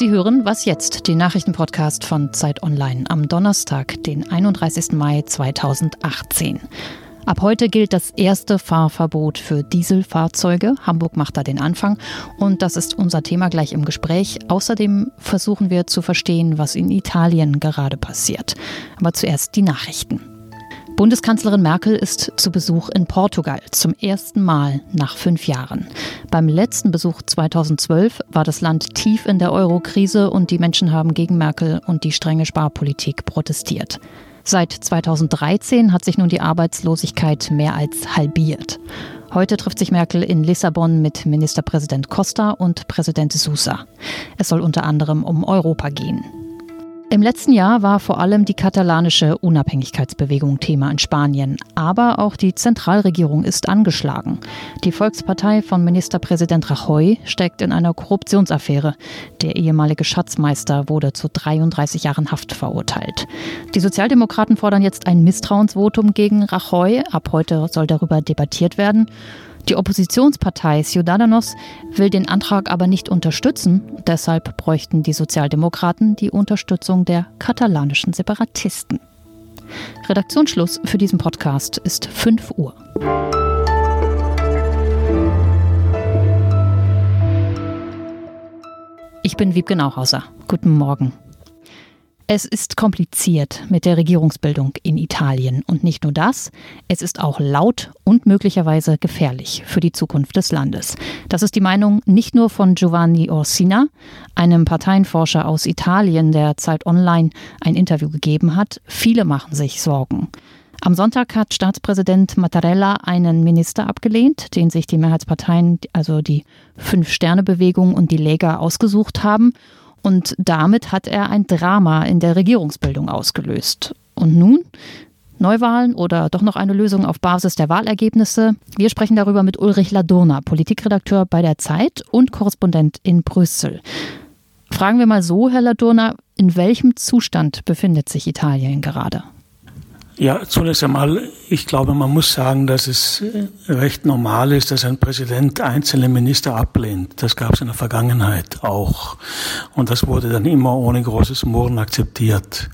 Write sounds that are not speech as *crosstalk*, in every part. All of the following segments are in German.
Sie hören Was jetzt, den Nachrichtenpodcast von Zeit Online am Donnerstag, den 31. Mai 2018. Ab heute gilt das erste Fahrverbot für Dieselfahrzeuge. Hamburg macht da den Anfang und das ist unser Thema gleich im Gespräch. Außerdem versuchen wir zu verstehen, was in Italien gerade passiert. Aber zuerst die Nachrichten. Bundeskanzlerin Merkel ist zu Besuch in Portugal zum ersten Mal nach fünf Jahren. Beim letzten Besuch 2012 war das Land tief in der Euro-Krise und die Menschen haben gegen Merkel und die strenge Sparpolitik protestiert. Seit 2013 hat sich nun die Arbeitslosigkeit mehr als halbiert. Heute trifft sich Merkel in Lissabon mit Ministerpräsident Costa und Präsident Sousa. Es soll unter anderem um Europa gehen. Im letzten Jahr war vor allem die katalanische Unabhängigkeitsbewegung Thema in Spanien. Aber auch die Zentralregierung ist angeschlagen. Die Volkspartei von Ministerpräsident Rajoy steckt in einer Korruptionsaffäre. Der ehemalige Schatzmeister wurde zu 33 Jahren Haft verurteilt. Die Sozialdemokraten fordern jetzt ein Misstrauensvotum gegen Rajoy. Ab heute soll darüber debattiert werden. Die Oppositionspartei Ciudadanos will den Antrag aber nicht unterstützen. Deshalb bräuchten die Sozialdemokraten die Unterstützung der katalanischen Separatisten. Redaktionsschluss für diesen Podcast ist 5 Uhr. Ich bin Wiebke Nauhauser. Guten Morgen. Es ist kompliziert mit der Regierungsbildung in Italien. Und nicht nur das, es ist auch laut und möglicherweise gefährlich für die Zukunft des Landes. Das ist die Meinung nicht nur von Giovanni Orsina, einem Parteienforscher aus Italien, der Zeit Online ein Interview gegeben hat. Viele machen sich Sorgen. Am Sonntag hat Staatspräsident Mattarella einen Minister abgelehnt, den sich die Mehrheitsparteien, also die Fünf-Sterne-Bewegung und die Lega ausgesucht haben. Und damit hat er ein Drama in der Regierungsbildung ausgelöst. Und nun? Neuwahlen oder doch noch eine Lösung auf Basis der Wahlergebnisse? Wir sprechen darüber mit Ulrich Ladurna, Politikredakteur bei der Zeit und Korrespondent in Brüssel. Fragen wir mal so, Herr Ladurna, in welchem Zustand befindet sich Italien gerade? Ja, zunächst einmal, ich glaube, man muss sagen, dass es äh, recht normal ist, dass ein Präsident einzelne Minister ablehnt. Das gab es in der Vergangenheit auch. Und das wurde dann immer ohne großes Murren akzeptiert.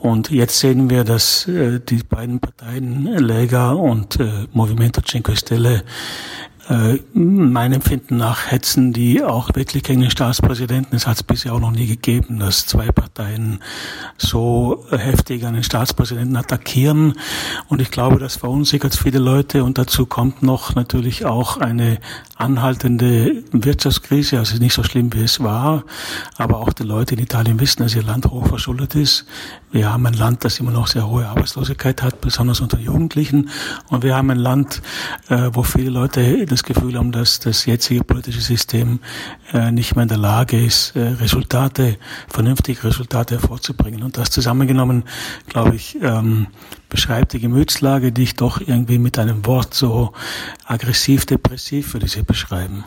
Und jetzt sehen wir, dass äh, die beiden Parteien Lega und äh, Movimento Cinque Stelle äh, meinem Empfinden nach hetzen die auch wirklich gegen den Staatspräsidenten. Es hat es bisher auch noch nie gegeben, dass zwei Parteien so heftig einen Staatspräsidenten attackieren. Und ich glaube, das verunsichert viele Leute. Und dazu kommt noch natürlich auch eine anhaltende Wirtschaftskrise. Also nicht so schlimm, wie es war. Aber auch die Leute in Italien wissen, dass ihr Land hoch verschuldet ist. Wir haben ein Land, das immer noch sehr hohe Arbeitslosigkeit hat, besonders unter Jugendlichen. Und wir haben ein Land, äh, wo viele Leute das Gefühl haben, dass das jetzige politische System äh, nicht mehr in der Lage ist, äh, Resultate, vernünftige Resultate hervorzubringen. Und das zusammengenommen, glaube ich, ähm, beschreibt die Gemütslage, die ich doch irgendwie mit einem Wort so aggressiv-depressiv würde sie beschreiben.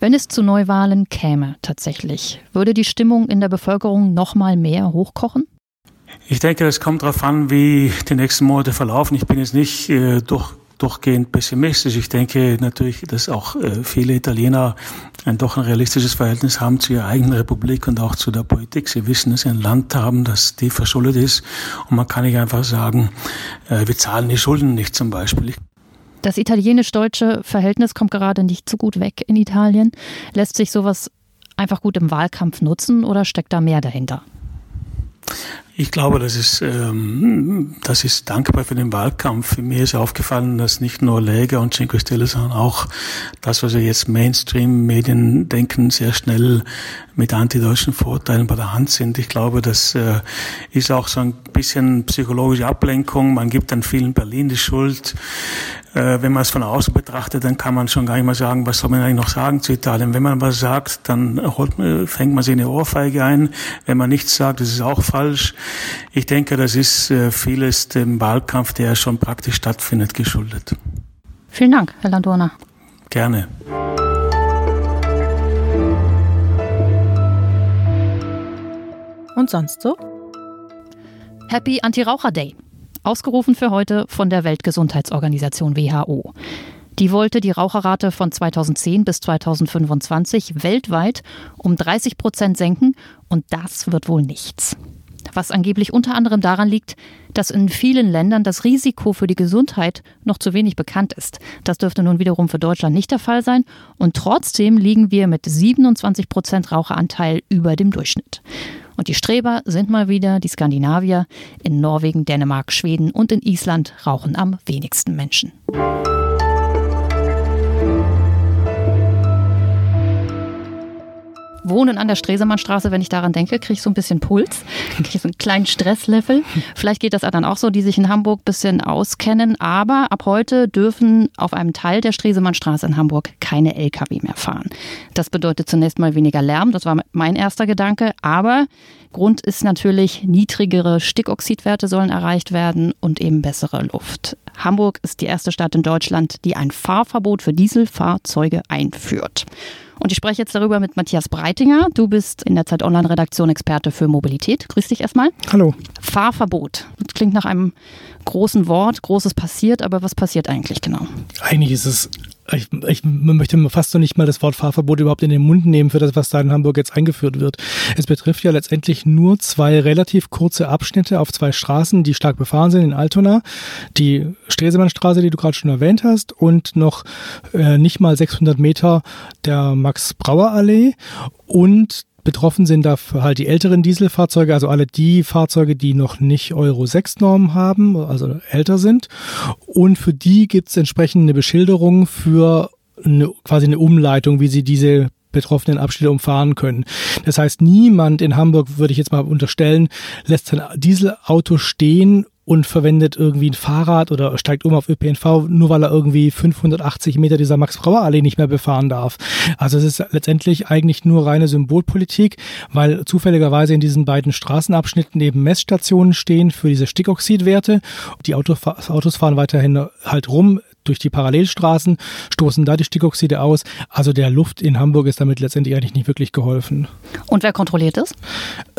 Wenn es zu Neuwahlen käme, tatsächlich, würde die Stimmung in der Bevölkerung noch mal mehr hochkochen? Ich denke, es kommt darauf an, wie die nächsten Monate verlaufen. Ich bin jetzt nicht äh, durch durchgehend pessimistisch. Ich denke natürlich, dass auch äh, viele Italiener ein doch ein realistisches Verhältnis haben zu ihrer eigenen Republik und auch zu der Politik. Sie wissen, dass sie ein Land haben, das tief verschuldet ist. Und man kann nicht einfach sagen, äh, wir zahlen die Schulden nicht zum Beispiel. Das italienisch-deutsche Verhältnis kommt gerade nicht so gut weg in Italien. Lässt sich sowas einfach gut im Wahlkampf nutzen oder steckt da mehr dahinter? Ich glaube, das ist, ähm, das ist dankbar für den Wahlkampf. Mir ist aufgefallen, dass nicht nur Lega und Cinque Stelle, sondern auch das, was wir jetzt Mainstream-Medien denken, sehr schnell mit antideutschen Vorteilen bei der Hand sind. Ich glaube, das äh, ist auch so ein bisschen psychologische Ablenkung. Man gibt dann vielen Berlin die Schuld. Äh, wenn man es von außen betrachtet, dann kann man schon gar nicht mehr sagen, was soll man eigentlich noch sagen zu Italien. Wenn man was sagt, dann holt, fängt man sich eine Ohrfeige ein. Wenn man nichts sagt, das ist auch falsch. Ich denke, das ist äh, vieles dem Wahlkampf, der schon praktisch stattfindet, geschuldet. Vielen Dank, Herr Landona. Gerne. Und sonst so? Happy Anti-Raucher Day ausgerufen für heute von der Weltgesundheitsorganisation WHO. Die wollte die Raucherrate von 2010 bis 2025 weltweit um 30 Prozent senken und das wird wohl nichts. Was angeblich unter anderem daran liegt, dass in vielen Ländern das Risiko für die Gesundheit noch zu wenig bekannt ist. Das dürfte nun wiederum für Deutschland nicht der Fall sein. Und trotzdem liegen wir mit 27 Prozent Raucheranteil über dem Durchschnitt. Und die Streber sind mal wieder die Skandinavier. In Norwegen, Dänemark, Schweden und in Island rauchen am wenigsten Menschen. Wohnen an der Stresemannstraße, wenn ich daran denke, kriege ich so ein bisschen Puls, *laughs* kriege ich so einen kleinen Stresslevel. Vielleicht geht das dann auch so, die sich in Hamburg ein bisschen auskennen. Aber ab heute dürfen auf einem Teil der Stresemannstraße in Hamburg keine Lkw mehr fahren. Das bedeutet zunächst mal weniger Lärm, das war mein erster Gedanke. Aber Grund ist natürlich, niedrigere Stickoxidwerte sollen erreicht werden und eben bessere Luft. Hamburg ist die erste Stadt in Deutschland, die ein Fahrverbot für Dieselfahrzeuge einführt. Und ich spreche jetzt darüber mit Matthias Breitinger. Du bist in der Zeit Online-Redaktion Experte für Mobilität. Grüß dich erstmal. Hallo. Fahrverbot. Das klingt nach einem großen Wort, Großes passiert, aber was passiert eigentlich genau? Eigentlich ist es ich, ich möchte fast noch nicht mal das Wort Fahrverbot überhaupt in den Mund nehmen für das, was da in Hamburg jetzt eingeführt wird. Es betrifft ja letztendlich nur zwei relativ kurze Abschnitte auf zwei Straßen, die stark befahren sind in Altona. Die Stresemannstraße, die du gerade schon erwähnt hast, und noch äh, nicht mal 600 Meter der Max-Brauer-Allee und Betroffen sind dafür halt die älteren Dieselfahrzeuge, also alle die Fahrzeuge, die noch nicht Euro 6 Normen haben, also älter sind. Und für die gibt es entsprechend eine Beschilderung für eine, quasi eine Umleitung, wie sie diese betroffenen Abschnitte umfahren können. Das heißt, niemand in Hamburg, würde ich jetzt mal unterstellen, lässt sein Dieselauto stehen und verwendet irgendwie ein Fahrrad oder steigt um auf ÖPNV, nur weil er irgendwie 580 Meter dieser Max-Brauer-Allee nicht mehr befahren darf. Also es ist letztendlich eigentlich nur reine Symbolpolitik, weil zufälligerweise in diesen beiden Straßenabschnitten eben Messstationen stehen für diese Stickoxidwerte. Die Autos fahren weiterhin halt rum, durch die Parallelstraßen, stoßen da die Stickoxide aus. Also der Luft in Hamburg ist damit letztendlich eigentlich nicht wirklich geholfen. Und wer kontrolliert das?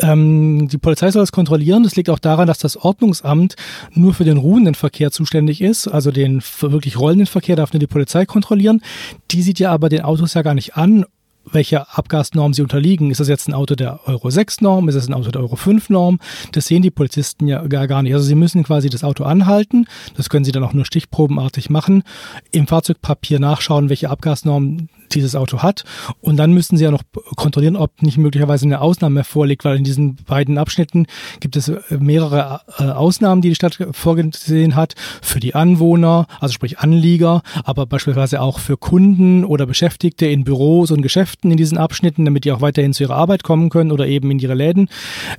Ähm, die Polizei soll es kontrollieren. Das liegt auch daran, dass das Ordnungsamt nur für den ruhenden Verkehr zuständig ist. Also den wirklich rollenden Verkehr darf nur die Polizei kontrollieren. Die sieht ja aber den Autos ja gar nicht an welcher Abgasnorm sie unterliegen. Ist das jetzt ein Auto der Euro 6 Norm? Ist es ein Auto der Euro 5 Norm? Das sehen die Polizisten ja gar, gar nicht. Also sie müssen quasi das Auto anhalten. Das können sie dann auch nur stichprobenartig machen. Im Fahrzeugpapier nachschauen, welche Abgasnorm dieses Auto hat. Und dann müssen sie ja noch kontrollieren, ob nicht möglicherweise eine Ausnahme vorliegt, weil in diesen beiden Abschnitten gibt es mehrere äh, Ausnahmen, die die Stadt vorgesehen hat für die Anwohner, also sprich Anlieger, aber beispielsweise auch für Kunden oder Beschäftigte in Büros und Geschäften in diesen Abschnitten, damit die auch weiterhin zu ihrer Arbeit kommen können oder eben in ihre Läden.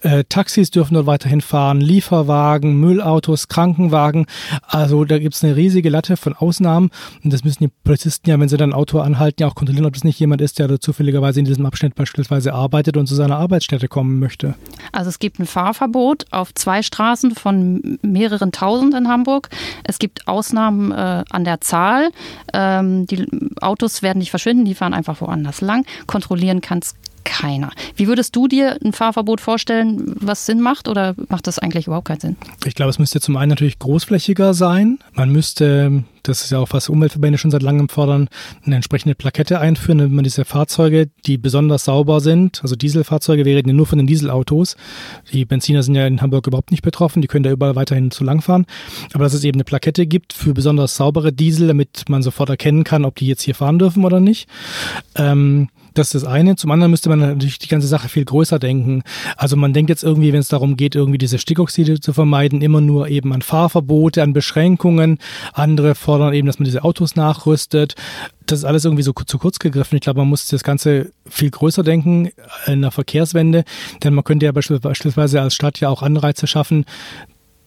Äh, Taxis dürfen dort weiterhin fahren, Lieferwagen, Müllautos, Krankenwagen. Also da gibt es eine riesige Latte von Ausnahmen und das müssen die Polizisten ja, wenn sie dann ein Auto anhalten, ja auch kontrollieren, ob das nicht jemand ist, der da zufälligerweise in diesem Abschnitt beispielsweise arbeitet und zu seiner Arbeitsstätte kommen möchte. Also es gibt ein Fahrverbot auf zwei Straßen von mehreren tausend in Hamburg. Es gibt Ausnahmen äh, an der Zahl. Ähm, die Autos werden nicht verschwinden, die fahren einfach woanders lang. Kontrollieren kann es keiner. Wie würdest du dir ein Fahrverbot vorstellen, was Sinn macht oder macht das eigentlich überhaupt keinen Sinn? Ich glaube, es müsste zum einen natürlich großflächiger sein. Man müsste, das ist ja auch was Umweltverbände schon seit langem fordern, eine entsprechende Plakette einführen, damit man diese Fahrzeuge, die besonders sauber sind, also Dieselfahrzeuge, wir reden ja nur von den Dieselautos. Die Benziner sind ja in Hamburg überhaupt nicht betroffen, die können da überall weiterhin zu lang fahren. Aber dass es eben eine Plakette gibt für besonders saubere Diesel, damit man sofort erkennen kann, ob die jetzt hier fahren dürfen oder nicht. Ähm, das ist das eine. Zum anderen müsste man natürlich die ganze Sache viel größer denken. Also man denkt jetzt irgendwie, wenn es darum geht, irgendwie diese Stickoxide zu vermeiden, immer nur eben an Fahrverbote, an Beschränkungen. Andere fordern eben, dass man diese Autos nachrüstet. Das ist alles irgendwie so zu kurz gegriffen. Ich glaube, man muss das Ganze viel größer denken in der Verkehrswende, denn man könnte ja beispielsweise als Stadt ja auch Anreize schaffen,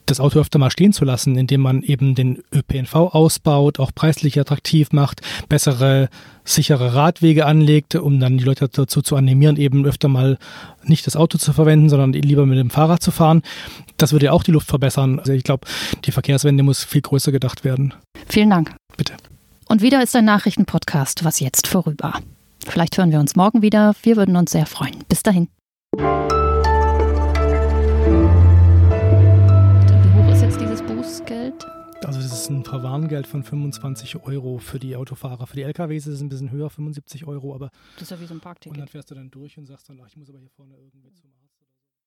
das Auto öfter mal stehen zu lassen, indem man eben den ÖPNV ausbaut, auch preislich attraktiv macht, bessere, sichere Radwege anlegt, um dann die Leute dazu zu animieren, eben öfter mal nicht das Auto zu verwenden, sondern lieber mit dem Fahrrad zu fahren. Das würde ja auch die Luft verbessern. Also ich glaube, die Verkehrswende muss viel größer gedacht werden. Vielen Dank. Bitte. Und wieder ist ein Nachrichtenpodcast, was jetzt vorüber. Vielleicht hören wir uns morgen wieder. Wir würden uns sehr freuen. Bis dahin. Ist ein Verwarngeld von 25 Euro für die Autofahrer. Für die LKWs ist es ein bisschen höher, 75 Euro, aber. Das ist ja wie so ein Parkticket. Und dann fährst du dann durch und sagst dann, ach, ich muss aber hier vorne irgendwie zum Arzt.